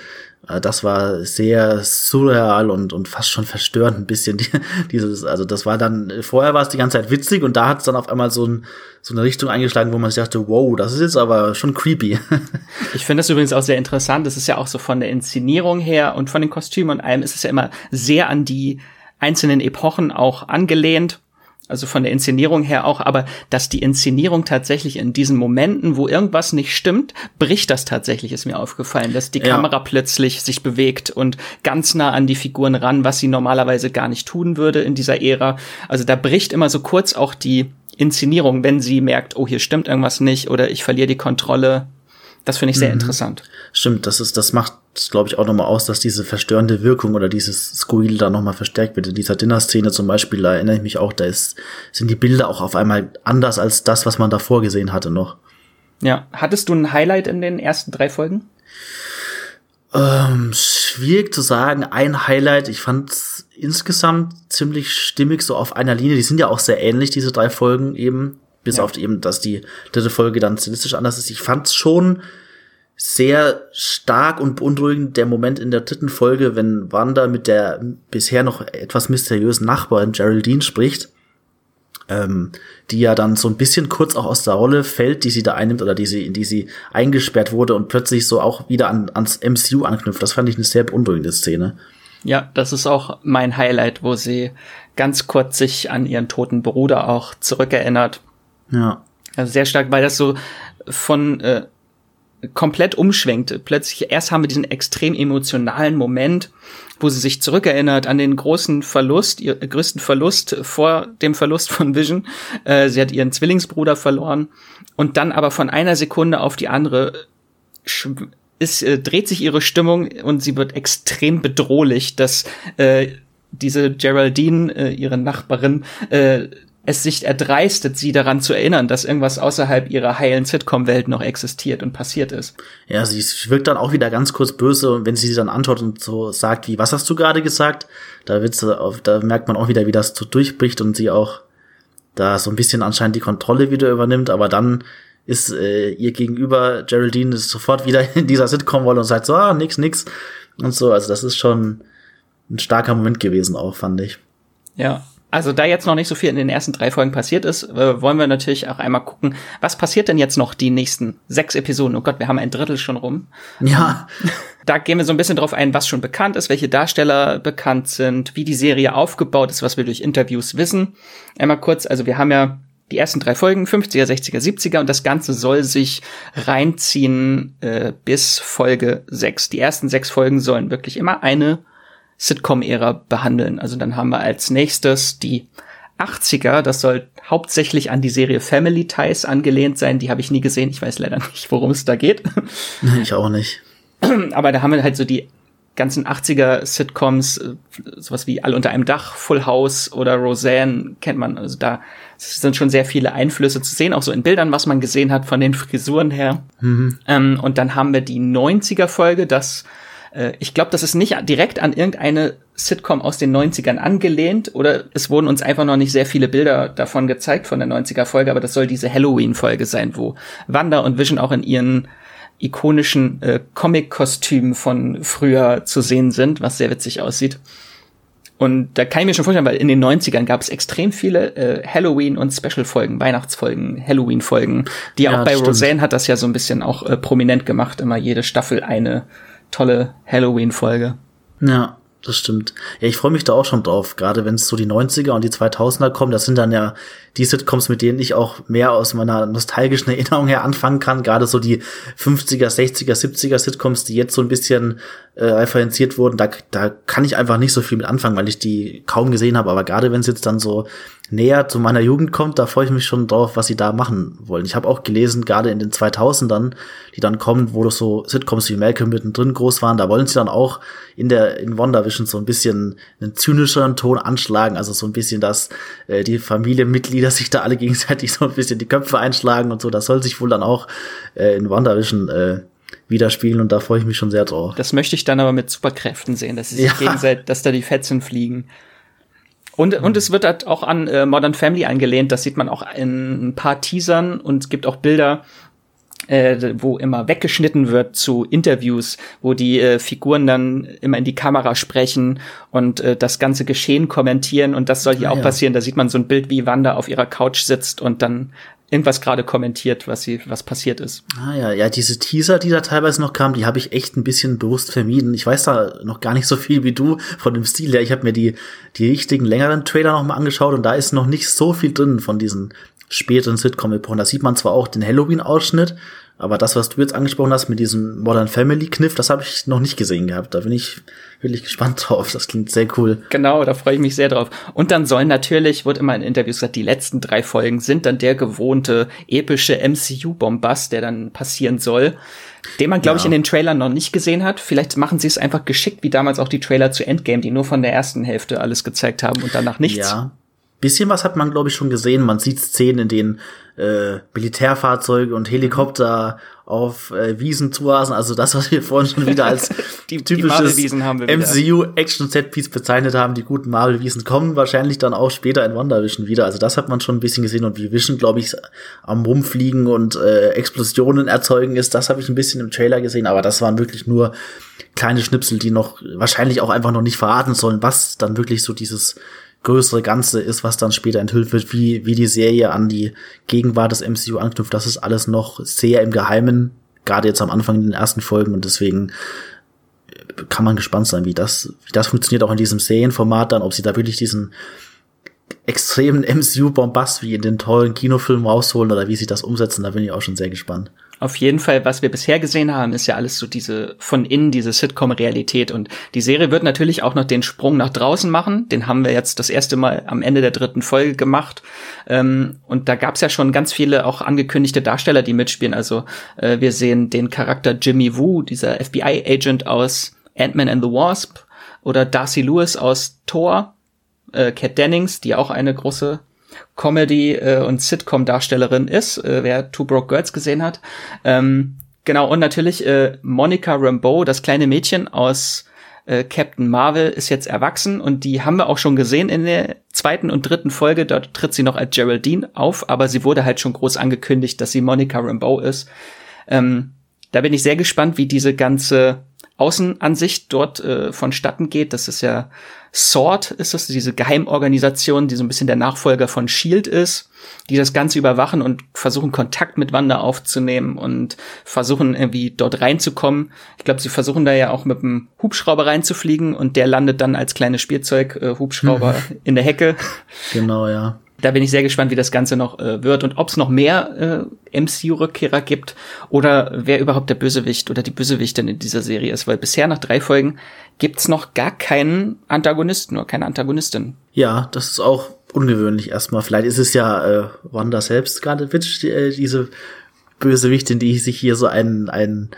Äh, das war sehr surreal und, und fast schon verstörend ein bisschen. Die, dieses, also das war dann, vorher war es die ganze Zeit witzig und da hat es dann auf einmal so, ein, so eine Richtung eingeschlagen, wo man sich dachte, wow, das ist jetzt aber schon creepy. Ich finde das übrigens auch sehr interessant. Das ist ja auch so von der Inszenierung her und von den Kostümen und allem ist es ja immer sehr an die einzelnen Epochen auch angelehnt also von der Inszenierung her auch, aber dass die Inszenierung tatsächlich in diesen Momenten, wo irgendwas nicht stimmt, bricht das tatsächlich, ist mir aufgefallen, dass die ja. Kamera plötzlich sich bewegt und ganz nah an die Figuren ran, was sie normalerweise gar nicht tun würde in dieser Ära. Also da bricht immer so kurz auch die Inszenierung, wenn sie merkt, oh, hier stimmt irgendwas nicht oder ich verliere die Kontrolle. Das finde ich sehr mhm. interessant. Stimmt, das ist, das macht, glaube ich, auch nochmal aus, dass diese verstörende Wirkung oder dieses Squeal da nochmal verstärkt wird. In dieser Dinner-Szene zum Beispiel, da erinnere ich mich auch, da ist, sind die Bilder auch auf einmal anders als das, was man davor gesehen hatte noch. Ja, hattest du ein Highlight in den ersten drei Folgen? Ähm, schwierig zu sagen. Ein Highlight, ich fand insgesamt ziemlich stimmig, so auf einer Linie. Die sind ja auch sehr ähnlich, diese drei Folgen eben. Bis ja. auf eben, dass die dritte Folge dann stilistisch anders ist. Ich fand's schon sehr stark und beunruhigend der Moment in der dritten Folge, wenn Wanda mit der bisher noch etwas mysteriösen Nachbarin Geraldine spricht, ähm, die ja dann so ein bisschen kurz auch aus der Rolle fällt, die sie da einnimmt oder die sie, in die sie eingesperrt wurde und plötzlich so auch wieder an, ans MCU anknüpft. Das fand ich eine sehr beunruhigende Szene. Ja, das ist auch mein Highlight, wo sie ganz kurz sich an ihren toten Bruder auch zurückerinnert. Ja. Also sehr stark, weil das so von äh, komplett umschwenkte. Plötzlich, erst haben wir diesen extrem emotionalen Moment, wo sie sich zurückerinnert an den großen Verlust, ihr größten Verlust vor dem Verlust von Vision. Äh, sie hat ihren Zwillingsbruder verloren und dann aber von einer Sekunde auf die andere ist, äh, dreht sich ihre Stimmung und sie wird extrem bedrohlich, dass äh, diese Geraldine, äh, ihre Nachbarin, äh, es sich erdreistet, sie daran zu erinnern, dass irgendwas außerhalb ihrer heilen Sitcom-Welt noch existiert und passiert ist. Ja, sie wirkt dann auch wieder ganz kurz böse und wenn sie dann antwortet und so sagt, wie, was hast du gerade gesagt? Da wird's, da merkt man auch wieder, wie das so durchbricht und sie auch da so ein bisschen anscheinend die Kontrolle wieder übernimmt, aber dann ist äh, ihr gegenüber Geraldine ist sofort wieder in dieser Sitcom-Rolle und sagt so, ah, nix, nix und so. Also das ist schon ein starker Moment gewesen auch, fand ich. Ja, also da jetzt noch nicht so viel in den ersten drei Folgen passiert ist, äh, wollen wir natürlich auch einmal gucken, was passiert denn jetzt noch die nächsten sechs Episoden? Oh Gott, wir haben ein Drittel schon rum. Ja. Da gehen wir so ein bisschen drauf ein, was schon bekannt ist, welche Darsteller bekannt sind, wie die Serie aufgebaut ist, was wir durch Interviews wissen. Einmal kurz, also wir haben ja die ersten drei Folgen, 50er, 60er, 70er und das Ganze soll sich reinziehen äh, bis Folge 6. Die ersten sechs Folgen sollen wirklich immer eine Sitcom-Ära behandeln. Also dann haben wir als nächstes die 80er, das soll hauptsächlich an die Serie Family Ties angelehnt sein. Die habe ich nie gesehen. Ich weiß leider nicht, worum es da geht. Ich auch nicht. Aber da haben wir halt so die ganzen 80er Sitcoms, äh, sowas wie All unter einem Dach, Full House oder Roseanne kennt man. Also da sind schon sehr viele Einflüsse zu sehen, auch so in Bildern, was man gesehen hat von den Frisuren her. Mhm. Ähm, und dann haben wir die 90er Folge, das äh, ich glaube, das ist nicht direkt an irgendeine Sitcom aus den 90ern angelehnt oder es wurden uns einfach noch nicht sehr viele Bilder davon gezeigt von der 90er Folge, aber das soll diese Halloween Folge sein, wo Wanda und Vision auch in ihren ikonischen äh, Comic-Kostümen von früher zu sehen sind, was sehr witzig aussieht. Und da kann ich mir schon vorstellen, weil in den 90ern gab es extrem viele äh, Halloween- und Special-Folgen, Weihnachtsfolgen, Halloween-Folgen. Die ja, auch bei stimmt. Roseanne hat das ja so ein bisschen auch äh, prominent gemacht, immer jede Staffel eine tolle Halloween-Folge. Ja, das stimmt. Ja, ich freue mich da auch schon drauf, gerade wenn es so die 90er und die 2000er kommen. Das sind dann ja die Sitcoms, mit denen ich auch mehr aus meiner nostalgischen Erinnerung her anfangen kann. Gerade so die 50er, 60er, 70er Sitcoms, die jetzt so ein bisschen äh, referenziert wurden, da, da kann ich einfach nicht so viel mit anfangen, weil ich die kaum gesehen habe. Aber gerade wenn es jetzt dann so näher zu meiner Jugend kommt, da freue ich mich schon drauf, was sie da machen wollen. Ich habe auch gelesen, gerade in den 2000ern, die dann kommen, wo doch so Sitcoms wie Malcolm mittendrin groß waren, da wollen sie dann auch in der in WandaVision so ein bisschen einen zynischeren Ton anschlagen, also so ein bisschen, dass äh, die Familienmitglieder sich da alle gegenseitig so ein bisschen die Köpfe einschlagen und so. Das soll sich wohl dann auch äh, in WandaVision äh, widerspiegeln und da freue ich mich schon sehr drauf. Das möchte ich dann aber mit Superkräften sehen, dass sie sich ja. gegenseitig, dass da die Fetzen fliegen. Und, und es wird halt auch an äh, Modern Family angelehnt. Das sieht man auch in ein paar Teasern und es gibt auch Bilder, äh, wo immer weggeschnitten wird zu Interviews, wo die äh, Figuren dann immer in die Kamera sprechen und äh, das ganze Geschehen kommentieren. Und das soll hier ah, auch ja. passieren. Da sieht man so ein Bild, wie Wanda auf ihrer Couch sitzt und dann irgendwas gerade kommentiert, was sie, was passiert ist. Ah ja, ja, diese Teaser, die da teilweise noch kamen, die habe ich echt ein bisschen bewusst vermieden. Ich weiß da noch gar nicht so viel wie du von dem Stil her. Ich habe mir die, die richtigen längeren Trailer noch mal angeschaut und da ist noch nicht so viel drin von diesen späteren Sitcom-Epochen. Da sieht man zwar auch den Halloween-Ausschnitt, aber das, was du jetzt angesprochen hast mit diesem Modern Family Kniff, das habe ich noch nicht gesehen gehabt. Da bin ich wirklich gespannt drauf. Das klingt sehr cool. Genau, da freue ich mich sehr drauf. Und dann sollen natürlich, wird immer in Interviews gesagt, die letzten drei Folgen sind dann der gewohnte epische MCU-Bombast, der dann passieren soll. Den man, glaube ja. ich, in den Trailern noch nicht gesehen hat. Vielleicht machen sie es einfach geschickt, wie damals auch die Trailer zu Endgame, die nur von der ersten Hälfte alles gezeigt haben und danach nichts. Ja, bisschen was hat man, glaube ich, schon gesehen. Man sieht Szenen, in denen äh, Militärfahrzeuge und Helikopter auf äh, Wiesen zurasen. Also das, was wir vorhin schon wieder als die, typisches MCU-Action-Set-Piece bezeichnet haben. Die guten Marvel-Wiesen kommen wahrscheinlich dann auch später in WandaVision wieder. Also das hat man schon ein bisschen gesehen. Und wie Vision, glaube ich, am Rumfliegen und äh, Explosionen erzeugen ist, das habe ich ein bisschen im Trailer gesehen. Aber das waren wirklich nur kleine Schnipsel, die noch wahrscheinlich auch einfach noch nicht verraten sollen, was dann wirklich so dieses größere Ganze ist, was dann später enthüllt wird, wie, wie die Serie an die Gegenwart des MCU anknüpft. Das ist alles noch sehr im Geheimen, gerade jetzt am Anfang in den ersten Folgen und deswegen kann man gespannt sein, wie das, wie das funktioniert auch in diesem Serienformat dann, ob sie da wirklich diesen extremen MCU-Bombast wie in den tollen Kinofilmen rausholen oder wie sie das umsetzen, da bin ich auch schon sehr gespannt. Auf jeden Fall, was wir bisher gesehen haben, ist ja alles so diese von innen, diese Sitcom-Realität. Und die Serie wird natürlich auch noch den Sprung nach draußen machen. Den haben wir jetzt das erste Mal am Ende der dritten Folge gemacht. Ähm, und da gab es ja schon ganz viele auch angekündigte Darsteller, die mitspielen. Also äh, wir sehen den Charakter Jimmy Woo, dieser FBI-Agent aus Ant-Man and the Wasp, oder Darcy Lewis aus Thor, äh, Kat Dennings, die auch eine große Comedy- äh, und Sitcom-Darstellerin ist, äh, wer Two Broke Girls gesehen hat. Ähm, genau, und natürlich äh, Monica Rambeau, das kleine Mädchen aus äh, Captain Marvel, ist jetzt erwachsen und die haben wir auch schon gesehen in der zweiten und dritten Folge. Dort tritt sie noch als Geraldine auf, aber sie wurde halt schon groß angekündigt, dass sie Monica Rambeau ist. Ähm, da bin ich sehr gespannt, wie diese ganze Außenansicht dort äh, vonstatten geht. Das ist ja SWORD ist es, diese Geheimorganisation, die so ein bisschen der Nachfolger von Shield ist, die das Ganze überwachen und versuchen Kontakt mit Wanda aufzunehmen und versuchen irgendwie dort reinzukommen. Ich glaube, sie versuchen da ja auch mit einem Hubschrauber reinzufliegen und der landet dann als kleines Spielzeug äh, Hubschrauber in der Hecke. Genau, ja da bin ich sehr gespannt, wie das Ganze noch äh, wird und ob es noch mehr äh, MCU-Rückkehrer gibt oder wer überhaupt der Bösewicht oder die Bösewichtin in dieser Serie ist, weil bisher nach drei Folgen gibt's noch gar keinen Antagonisten oder keine Antagonistin. Ja, das ist auch ungewöhnlich erstmal. Vielleicht ist es ja äh, Wanda selbst, Scarlet Witch, die, äh, diese Bösewichtin, die sich hier so einen, einen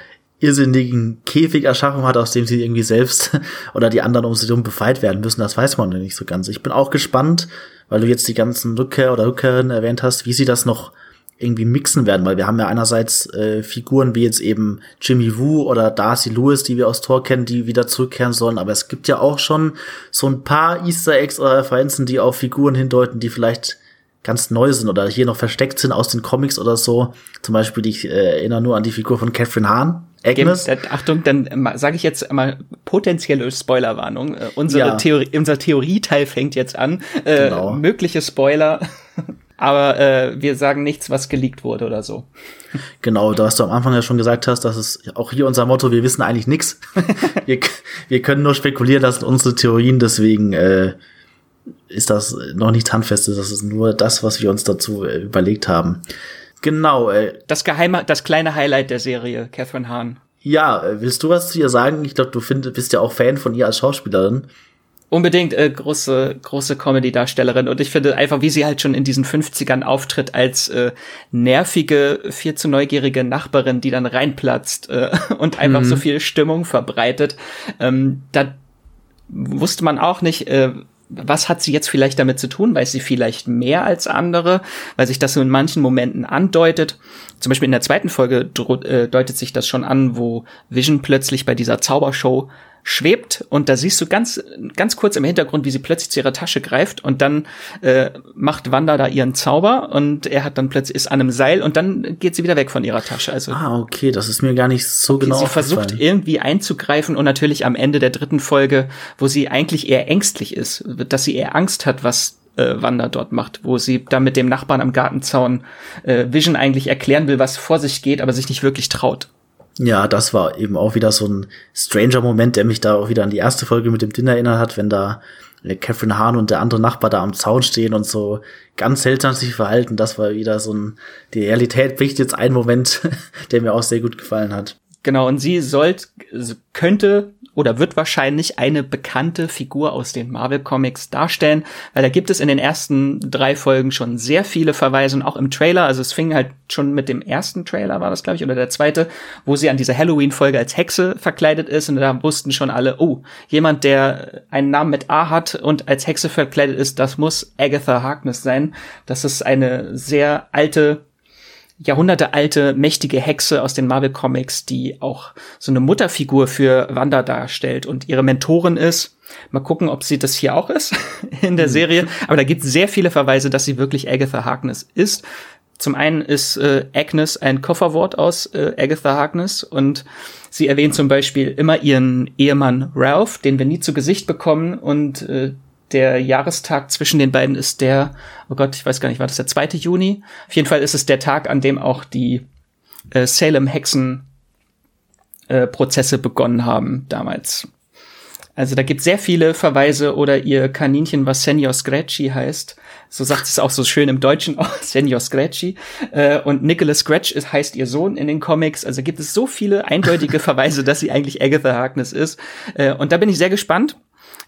irrsinnigen Käfig erschaffen hat, aus dem sie irgendwie selbst oder die anderen um sie herum befreit werden müssen, das weiß man nicht so ganz. Ich bin auch gespannt, weil du jetzt die ganzen Rückkehr oder Rückkehrerinnen erwähnt hast, wie sie das noch irgendwie mixen werden, weil wir haben ja einerseits äh, Figuren wie jetzt eben Jimmy Woo oder Darcy Lewis, die wir aus Tor kennen, die wieder zurückkehren sollen, aber es gibt ja auch schon so ein paar Easter Eggs oder Referenzen, die auf Figuren hindeuten, die vielleicht ganz neu sind oder hier noch versteckt sind aus den Comics oder so. Zum Beispiel, ich äh, erinnere nur an die Figur von Catherine Hahn, Agnes. Game, Achtung, dann äh, sage ich jetzt mal potenzielle Spoilerwarnung. Äh, unsere ja. Theorie, unser Theorieteil fängt jetzt an. Äh, genau. Mögliche Spoiler. Aber äh, wir sagen nichts, was geleakt wurde oder so. Genau, da was du am Anfang ja schon gesagt hast, das ist auch hier unser Motto, wir wissen eigentlich nichts. wir, wir können nur spekulieren, das sind unsere Theorien, deswegen äh, ist das noch nicht handfest, das ist nur das, was wir uns dazu äh, überlegt haben. Genau. Äh, das geheime, das kleine Highlight der Serie, Catherine Hahn. Ja, äh, willst du was zu ihr sagen? Ich glaube, du find, bist ja auch Fan von ihr als Schauspielerin. Unbedingt äh, große große Comedy-Darstellerin und ich finde einfach, wie sie halt schon in diesen 50ern auftritt als äh, nervige, viel zu neugierige Nachbarin, die dann reinplatzt äh, und einfach mhm. so viel Stimmung verbreitet. Ähm, da wusste man auch nicht, äh, was hat sie jetzt vielleicht damit zu tun? Weiß sie vielleicht mehr als andere? Weil sich das so in manchen Momenten andeutet. Zum Beispiel in der zweiten Folge äh, deutet sich das schon an, wo Vision plötzlich bei dieser Zaubershow schwebt und da siehst du ganz ganz kurz im Hintergrund, wie sie plötzlich zu ihrer Tasche greift und dann äh, macht Wanda da ihren Zauber und er hat dann plötzlich ist an einem Seil und dann geht sie wieder weg von ihrer Tasche. Also ah okay, das ist mir gar nicht so okay, genau. Sie versucht irgendwie einzugreifen und natürlich am Ende der dritten Folge, wo sie eigentlich eher ängstlich ist, dass sie eher Angst hat, was äh, Wanda dort macht, wo sie da mit dem Nachbarn am Gartenzaun äh, Vision eigentlich erklären will, was vor sich geht, aber sich nicht wirklich traut. Ja, das war eben auch wieder so ein stranger Moment, der mich da auch wieder an die erste Folge mit dem Dinner erinnert hat, wenn da äh, Catherine Hahn und der andere Nachbar da am Zaun stehen und so ganz seltsam sich verhalten. Das war wieder so ein, die Realität bricht jetzt ein Moment, der mir auch sehr gut gefallen hat. Genau, und sie sollte, könnte oder wird wahrscheinlich eine bekannte Figur aus den Marvel Comics darstellen, weil da gibt es in den ersten drei Folgen schon sehr viele Verweise und auch im Trailer, also es fing halt schon mit dem ersten Trailer war das glaube ich oder der zweite, wo sie an dieser Halloween Folge als Hexe verkleidet ist und da wussten schon alle, oh, jemand der einen Namen mit A hat und als Hexe verkleidet ist, das muss Agatha Harkness sein. Das ist eine sehr alte jahrhundertealte, mächtige Hexe aus den Marvel Comics, die auch so eine Mutterfigur für Wanda darstellt und ihre Mentorin ist. Mal gucken, ob sie das hier auch ist in der mhm. Serie. Aber da gibt es sehr viele Verweise, dass sie wirklich Agatha Harkness ist. Zum einen ist äh, Agnes ein Kofferwort aus äh, Agatha Harkness und sie erwähnt zum Beispiel immer ihren Ehemann Ralph, den wir nie zu Gesicht bekommen und äh, der Jahrestag zwischen den beiden ist der, oh Gott, ich weiß gar nicht, war das der 2. Juni? Auf jeden Fall ist es der Tag, an dem auch die äh, Salem-Hexen äh, begonnen haben damals. Also da gibt sehr viele Verweise oder ihr Kaninchen, was Senior Scratchy heißt. So sagt es auch so schön im Deutschen, oh, Senior Scratchy. Äh, und Nicholas Scratch ist, heißt ihr Sohn in den Comics. Also gibt es so viele eindeutige Verweise, dass sie eigentlich Agatha Harkness ist. Äh, und da bin ich sehr gespannt,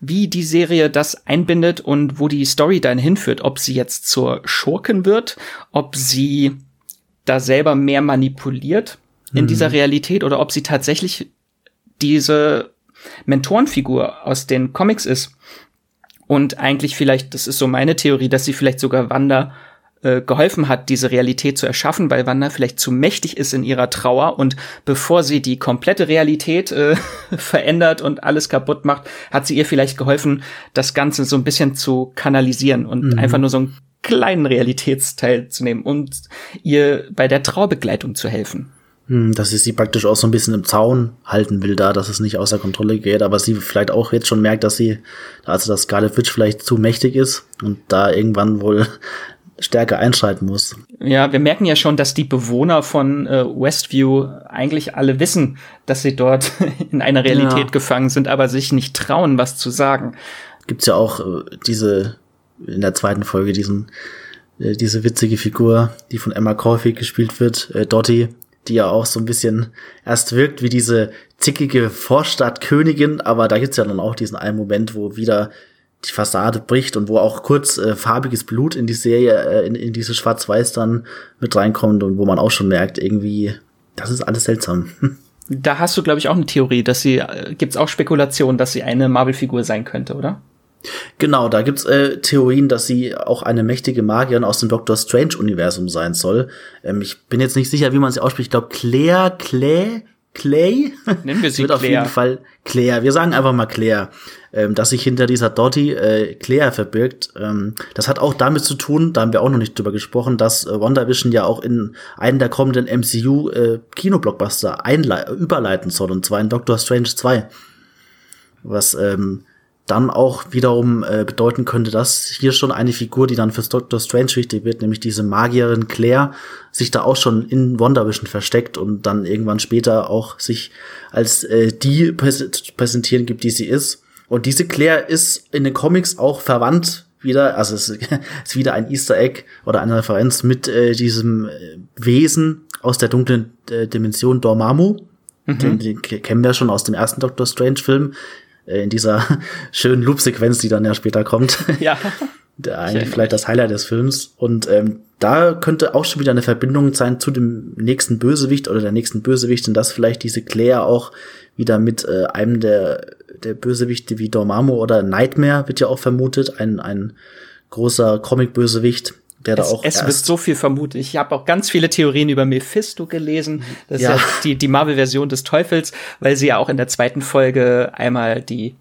wie die Serie das einbindet und wo die Story dann hinführt. Ob sie jetzt zur Schurken wird, ob sie da selber mehr manipuliert in mhm. dieser Realität oder ob sie tatsächlich diese Mentorenfigur aus den Comics ist. Und eigentlich vielleicht, das ist so meine Theorie, dass sie vielleicht sogar Wanda äh, geholfen hat, diese Realität zu erschaffen, weil Wanda vielleicht zu mächtig ist in ihrer Trauer und bevor sie die komplette Realität äh, verändert und alles kaputt macht, hat sie ihr vielleicht geholfen, das Ganze so ein bisschen zu kanalisieren und mhm. einfach nur so einen kleinen Realitätsteil zu nehmen und ihr bei der Trauerbegleitung zu helfen. Hm, dass sie sie praktisch auch so ein bisschen im Zaun halten will da, dass es nicht außer Kontrolle geht, aber sie vielleicht auch jetzt schon merkt, dass sie, also dass Scarlet Witch vielleicht zu mächtig ist und da irgendwann wohl stärker einschreiten muss. Ja, wir merken ja schon, dass die Bewohner von äh, Westview eigentlich alle wissen, dass sie dort in einer Realität ja. gefangen sind, aber sich nicht trauen, was zu sagen. Gibt's ja auch äh, diese in der zweiten Folge diesen äh, diese witzige Figur, die von Emma Caulfield gespielt wird, äh, Dottie, die ja auch so ein bisschen erst wirkt wie diese zickige Vorstadtkönigin, aber da gibt's ja dann auch diesen einen Moment, wo wieder die Fassade bricht und wo auch kurz äh, farbiges Blut in die Serie, äh, in, in diese Schwarz-Weiß dann mit reinkommt und wo man auch schon merkt, irgendwie, das ist alles seltsam. Da hast du, glaube ich, auch eine Theorie, dass sie, äh, gibt's auch Spekulationen, dass sie eine Marvel-Figur sein könnte, oder? Genau, da gibt's äh, Theorien, dass sie auch eine mächtige Magierin aus dem Doctor Strange-Universum sein soll. Ähm, ich bin jetzt nicht sicher, wie man sie ausspricht. Ich glaube, Claire, Claire, Clay? Nennen wir sie wird Claire. auf jeden Fall Claire. Wir sagen einfach mal Claire. Ähm, dass sich hinter dieser Dottie äh, Claire verbirgt. Ähm, das hat auch damit zu tun, da haben wir auch noch nicht drüber gesprochen, dass äh, WandaVision ja auch in einen der kommenden MCU äh, Kinoblockbuster überleiten soll, und zwar in Doctor Strange 2. Was ähm, dann auch wiederum äh, bedeuten könnte, dass hier schon eine Figur, die dann fürs Doctor Strange wichtig wird, nämlich diese Magierin Claire, sich da auch schon in WandaVision versteckt und dann irgendwann später auch sich als äh, die präsentieren gibt, die sie ist. Und diese Claire ist in den Comics auch verwandt wieder, also es ist wieder ein Easter Egg oder eine Referenz mit äh, diesem äh, Wesen aus der dunklen äh, Dimension Dormammu. Mhm. Den, den kennen wir schon aus dem ersten Doctor Strange Film, in dieser schönen Loop-Sequenz, die dann ja später kommt. Ja. Der eigentlich vielleicht das Highlight des Films. Und ähm, da könnte auch schon wieder eine Verbindung sein zu dem nächsten Bösewicht oder der nächsten Bösewichtin, dass vielleicht diese Claire auch wieder mit äh, einem der, der Bösewichte wie Dormammu oder Nightmare wird ja auch vermutet, ein, ein großer Comic-Bösewicht, der es, da auch. Es wird so viel vermutet. Ich habe auch ganz viele Theorien über Mephisto gelesen. Das ja. ist ja die, die Marvel-Version des Teufels, weil sie ja auch in der zweiten Folge einmal die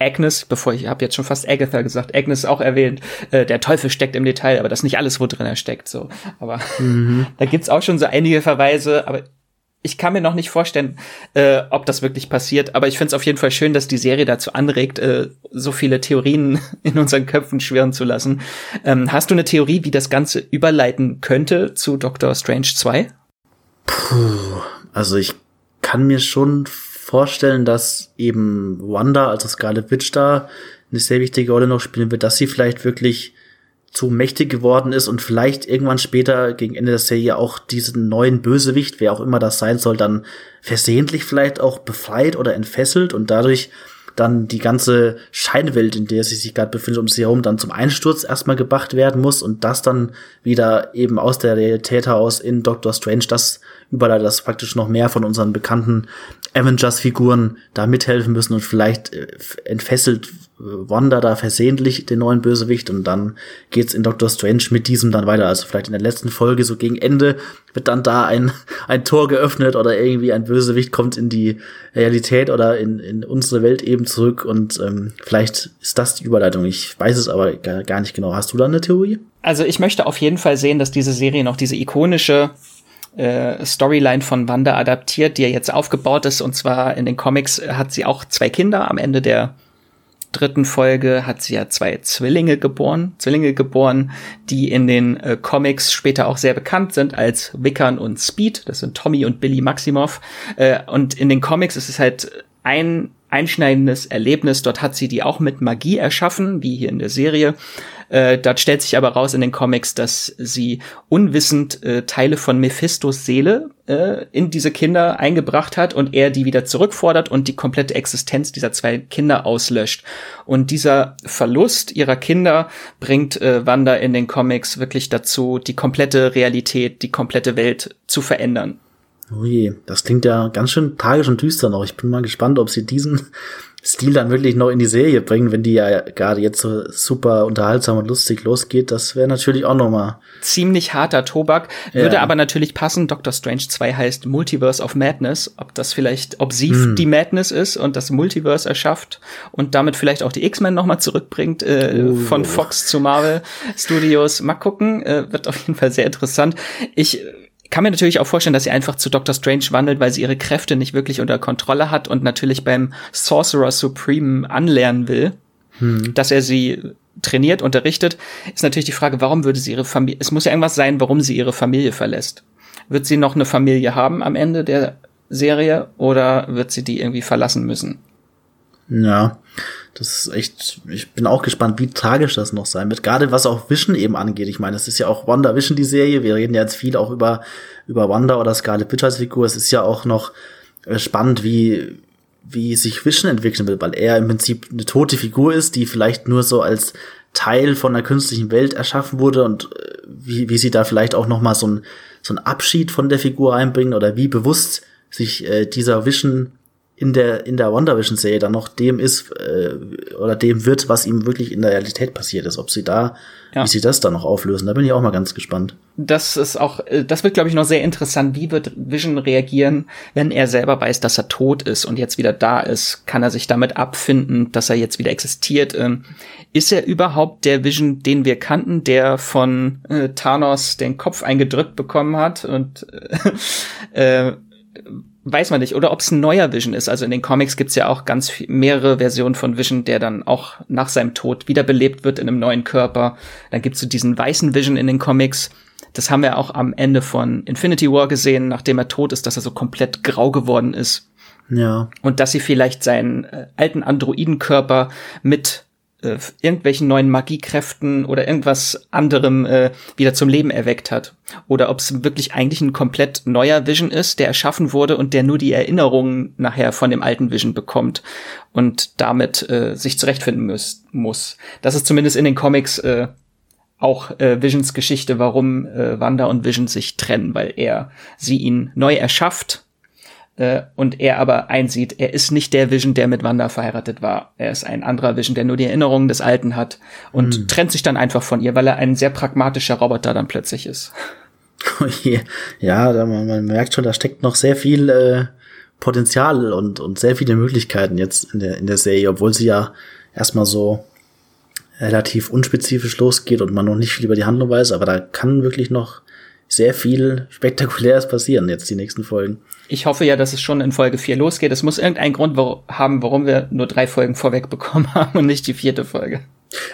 Agnes, bevor ich habe jetzt schon fast Agatha gesagt, Agnes auch erwähnt, äh, der Teufel steckt im Detail, aber das ist nicht alles, wo drin er steckt. So, aber mhm. da gibt's auch schon so einige Verweise, aber ich kann mir noch nicht vorstellen, äh, ob das wirklich passiert, aber ich finde es auf jeden Fall schön, dass die Serie dazu anregt, äh, so viele Theorien in unseren Köpfen schwirren zu lassen. Ähm, hast du eine Theorie, wie das Ganze überleiten könnte zu Doctor Strange 2? Puh, also ich kann mir schon vorstellen, dass eben Wanda, also Scarlet Witch da, eine sehr wichtige Rolle noch spielen wird, dass sie vielleicht wirklich zu mächtig geworden ist und vielleicht irgendwann später gegen Ende der Serie auch diesen neuen Bösewicht, wer auch immer das sein soll, dann versehentlich vielleicht auch befreit oder entfesselt und dadurch dann die ganze Scheinwelt, in der sie sich gerade befindet, um sie herum, dann zum Einsturz erstmal gebracht werden muss und das dann wieder eben aus der Realität heraus in Doctor Strange das überall, dass praktisch noch mehr von unseren bekannten Avengers-Figuren da mithelfen müssen und vielleicht äh, entfesselt Wanda da versehentlich den neuen Bösewicht und dann geht's in Doctor Strange mit diesem dann weiter. Also vielleicht in der letzten Folge, so gegen Ende, wird dann da ein, ein Tor geöffnet oder irgendwie ein Bösewicht kommt in die Realität oder in, in unsere Welt eben zurück und ähm, vielleicht ist das die Überleitung. Ich weiß es aber gar, nicht genau. Hast du da eine Theorie? Also ich möchte auf jeden Fall sehen, dass diese Serie noch diese ikonische äh, Storyline von Wanda adaptiert, die ja jetzt aufgebaut ist. Und zwar in den Comics hat sie auch zwei Kinder am Ende der dritten Folge hat sie ja zwei Zwillinge geboren, Zwillinge geboren, die in den äh, Comics später auch sehr bekannt sind als Wickern und Speed. Das sind Tommy und Billy Maximoff. Äh, und in den Comics ist es halt ein einschneidendes Erlebnis. Dort hat sie die auch mit Magie erschaffen, wie hier in der Serie. Äh, dort stellt sich aber raus in den Comics, dass sie unwissend äh, Teile von Mephistos Seele äh, in diese Kinder eingebracht hat und er die wieder zurückfordert und die komplette Existenz dieser zwei Kinder auslöscht. Und dieser Verlust ihrer Kinder bringt äh, Wanda in den Comics wirklich dazu, die komplette Realität, die komplette Welt zu verändern. Ui, das klingt ja ganz schön tragisch und düster noch. Ich bin mal gespannt, ob sie diesen Stil dann wirklich noch in die Serie bringen, wenn die ja gerade jetzt so super unterhaltsam und lustig losgeht. Das wäre natürlich auch noch mal ziemlich harter Tobak. Würde ja. aber natürlich passen. Doctor Strange 2 heißt Multiverse of Madness. Ob das vielleicht, ob sie hm. die Madness ist und das Multiverse erschafft und damit vielleicht auch die X-Men noch mal zurückbringt äh, uh. von Fox zu Marvel Studios. Mal gucken. Äh, wird auf jeden Fall sehr interessant. Ich kann mir natürlich auch vorstellen, dass sie einfach zu Doctor Strange wandelt, weil sie ihre Kräfte nicht wirklich unter Kontrolle hat und natürlich beim Sorcerer Supreme anlernen will, hm. dass er sie trainiert, unterrichtet, ist natürlich die Frage, warum würde sie ihre Familie, es muss ja irgendwas sein, warum sie ihre Familie verlässt. Wird sie noch eine Familie haben am Ende der Serie oder wird sie die irgendwie verlassen müssen? Ja, das ist echt, ich bin auch gespannt, wie tragisch das noch sein wird. Gerade was auch Vision eben angeht. Ich meine, es ist ja auch Wanda Vision, die Serie. Wir reden ja jetzt viel auch über, über Wanda oder Scarlet Witch als Figur. Es ist ja auch noch äh, spannend, wie, wie sich Vision entwickeln will, weil er im Prinzip eine tote Figur ist, die vielleicht nur so als Teil von einer künstlichen Welt erschaffen wurde und äh, wie, wie sie da vielleicht auch noch mal so ein so ein Abschied von der Figur einbringen oder wie bewusst sich äh, dieser Vision in der in der WandaVision Serie dann noch dem ist äh, oder dem wird, was ihm wirklich in der Realität passiert ist, ob sie da ja. wie sie das dann noch auflösen, da bin ich auch mal ganz gespannt. Das ist auch äh, das wird glaube ich noch sehr interessant, wie wird Vision reagieren, wenn er selber weiß, dass er tot ist und jetzt wieder da ist, kann er sich damit abfinden, dass er jetzt wieder existiert? Ähm, ist er überhaupt der Vision, den wir kannten, der von äh, Thanos den Kopf eingedrückt bekommen hat und äh, äh weiß man nicht. Oder ob es ein neuer Vision ist. Also in den Comics gibt's ja auch ganz viel, mehrere Versionen von Vision, der dann auch nach seinem Tod wiederbelebt wird in einem neuen Körper. Dann gibt's so diesen weißen Vision in den Comics. Das haben wir auch am Ende von Infinity War gesehen, nachdem er tot ist, dass er so komplett grau geworden ist. Ja. Und dass sie vielleicht seinen äh, alten Androidenkörper mit äh, irgendwelchen neuen Magiekräften oder irgendwas anderem äh, wieder zum Leben erweckt hat. Oder ob es wirklich eigentlich ein komplett neuer Vision ist, der erschaffen wurde und der nur die Erinnerungen nachher von dem alten Vision bekommt und damit äh, sich zurechtfinden muss. muss. Das ist zumindest in den Comics äh, auch äh, Visions Geschichte, warum äh, Wanda und Vision sich trennen, weil er sie ihn neu erschafft äh, und er aber einsieht, er ist nicht der Vision, der mit Wanda verheiratet war. Er ist ein anderer Vision, der nur die Erinnerungen des Alten hat und hm. trennt sich dann einfach von ihr, weil er ein sehr pragmatischer Roboter dann plötzlich ist. Ja, man, man merkt schon, da steckt noch sehr viel äh, Potenzial und, und sehr viele Möglichkeiten jetzt in der, in der Serie, obwohl sie ja erstmal so relativ unspezifisch losgeht und man noch nicht viel über die Handlung weiß, aber da kann wirklich noch sehr viel Spektakuläres passieren jetzt die nächsten Folgen. Ich hoffe ja, dass es schon in Folge 4 losgeht. Es muss irgendeinen Grund haben, warum wir nur drei Folgen vorweg bekommen haben und nicht die vierte Folge.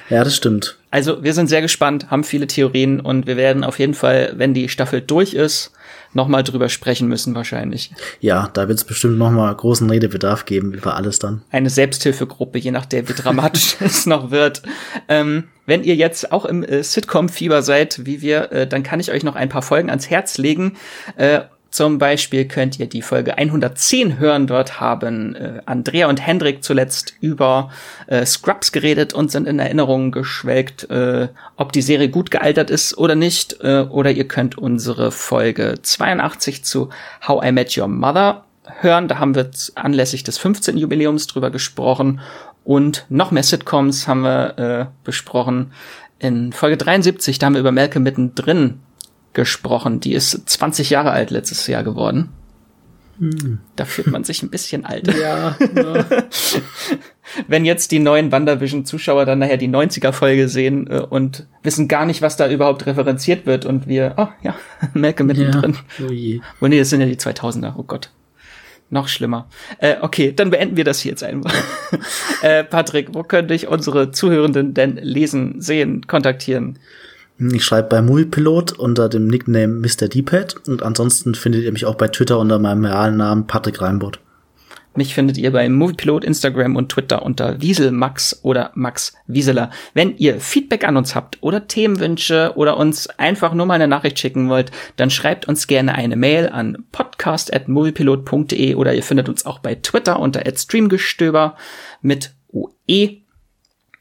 Ja, das stimmt. Also wir sind sehr gespannt, haben viele Theorien und wir werden auf jeden Fall, wenn die Staffel durch ist, nochmal drüber sprechen müssen wahrscheinlich. Ja, da wird es bestimmt nochmal großen Redebedarf geben über alles dann. Eine Selbsthilfegruppe, je nachdem, wie dramatisch es noch wird. Ähm, wenn ihr jetzt auch im äh, Sitcom-Fieber seid, wie wir, äh, dann kann ich euch noch ein paar Folgen ans Herz legen. Äh, zum Beispiel könnt ihr die Folge 110 hören. Dort haben äh, Andrea und Hendrik zuletzt über äh, Scrubs geredet und sind in Erinnerungen geschwelgt, äh, ob die Serie gut gealtert ist oder nicht. Äh, oder ihr könnt unsere Folge 82 zu How I Met Your Mother hören. Da haben wir anlässlich des 15. Jubiläums drüber gesprochen. Und noch mehr Sitcoms haben wir äh, besprochen. In Folge 73, da haben wir über Malcolm mittendrin gesprochen. Die ist 20 Jahre alt letztes Jahr geworden. Hm. Da fühlt man sich ein bisschen alt. Ja. ja. Wenn jetzt die neuen WandaVision-Zuschauer dann nachher die 90er-Folge sehen äh, und wissen gar nicht, was da überhaupt referenziert wird und wir, oh ja, Malcolm mittendrin. Ja. Oh je. Oh nee, das sind ja die 2000er, oh Gott. Noch schlimmer. Äh, okay, dann beenden wir das hier jetzt einfach. äh, Patrick, wo könnte ich unsere Zuhörenden denn lesen, sehen, kontaktieren? Ich schreibe bei Moviepilot unter dem Nickname Mr. D-Pad und ansonsten findet ihr mich auch bei Twitter unter meinem realen Namen Patrick Reinbott. Mich findet ihr bei Moviepilot, Instagram und Twitter unter Wieselmax oder Max Wieseler. Wenn ihr Feedback an uns habt oder Themenwünsche oder uns einfach nur mal eine Nachricht schicken wollt, dann schreibt uns gerne eine Mail an podcast.moviepilot.de oder ihr findet uns auch bei Twitter unter streamgestöber mit OE.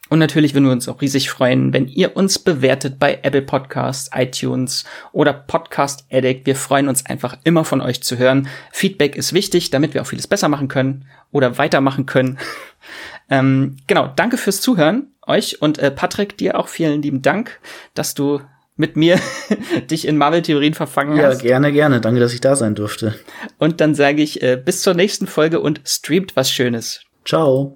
Und natürlich würden wir uns auch riesig freuen, wenn ihr uns bewertet bei Apple Podcasts, iTunes oder Podcast Addict. Wir freuen uns einfach immer von euch zu hören. Feedback ist wichtig, damit wir auch vieles besser machen können oder weitermachen können. ähm, genau, danke fürs Zuhören, euch und äh, Patrick, dir auch vielen lieben Dank, dass du mit mir dich in Marvel-Theorien verfangen ja, hast. Ja, gerne, gerne. Danke, dass ich da sein durfte. Und dann sage ich äh, bis zur nächsten Folge und streamt was Schönes. Ciao.